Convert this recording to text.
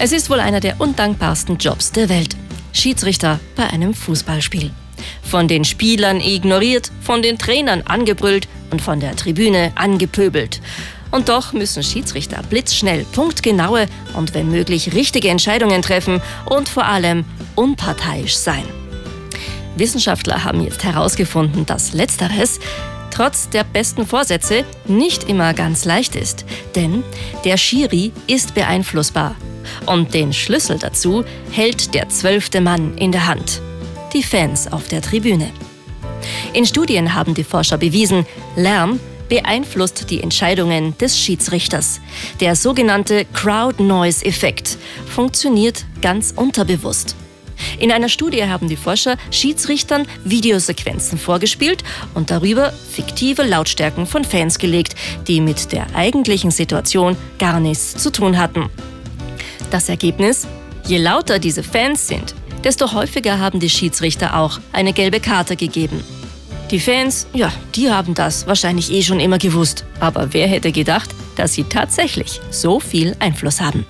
Es ist wohl einer der undankbarsten Jobs der Welt. Schiedsrichter bei einem Fußballspiel. Von den Spielern ignoriert, von den Trainern angebrüllt und von der Tribüne angepöbelt. Und doch müssen Schiedsrichter blitzschnell, punktgenaue und wenn möglich richtige Entscheidungen treffen und vor allem unparteiisch sein. Wissenschaftler haben jetzt herausgefunden, dass letzteres trotz der besten Vorsätze nicht immer ganz leicht ist. Denn der Schiri ist beeinflussbar und den Schlüssel dazu hält der zwölfte Mann in der Hand. Die Fans auf der Tribüne. In Studien haben die Forscher bewiesen, Lärm beeinflusst die Entscheidungen des Schiedsrichters. Der sogenannte Crowd Noise Effekt funktioniert ganz unterbewusst. In einer Studie haben die Forscher Schiedsrichtern Videosequenzen vorgespielt und darüber fiktive Lautstärken von Fans gelegt, die mit der eigentlichen Situation gar nichts zu tun hatten. Das Ergebnis? Je lauter diese Fans sind, desto häufiger haben die Schiedsrichter auch eine gelbe Karte gegeben. Die Fans, ja, die haben das wahrscheinlich eh schon immer gewusst. Aber wer hätte gedacht, dass sie tatsächlich so viel Einfluss haben?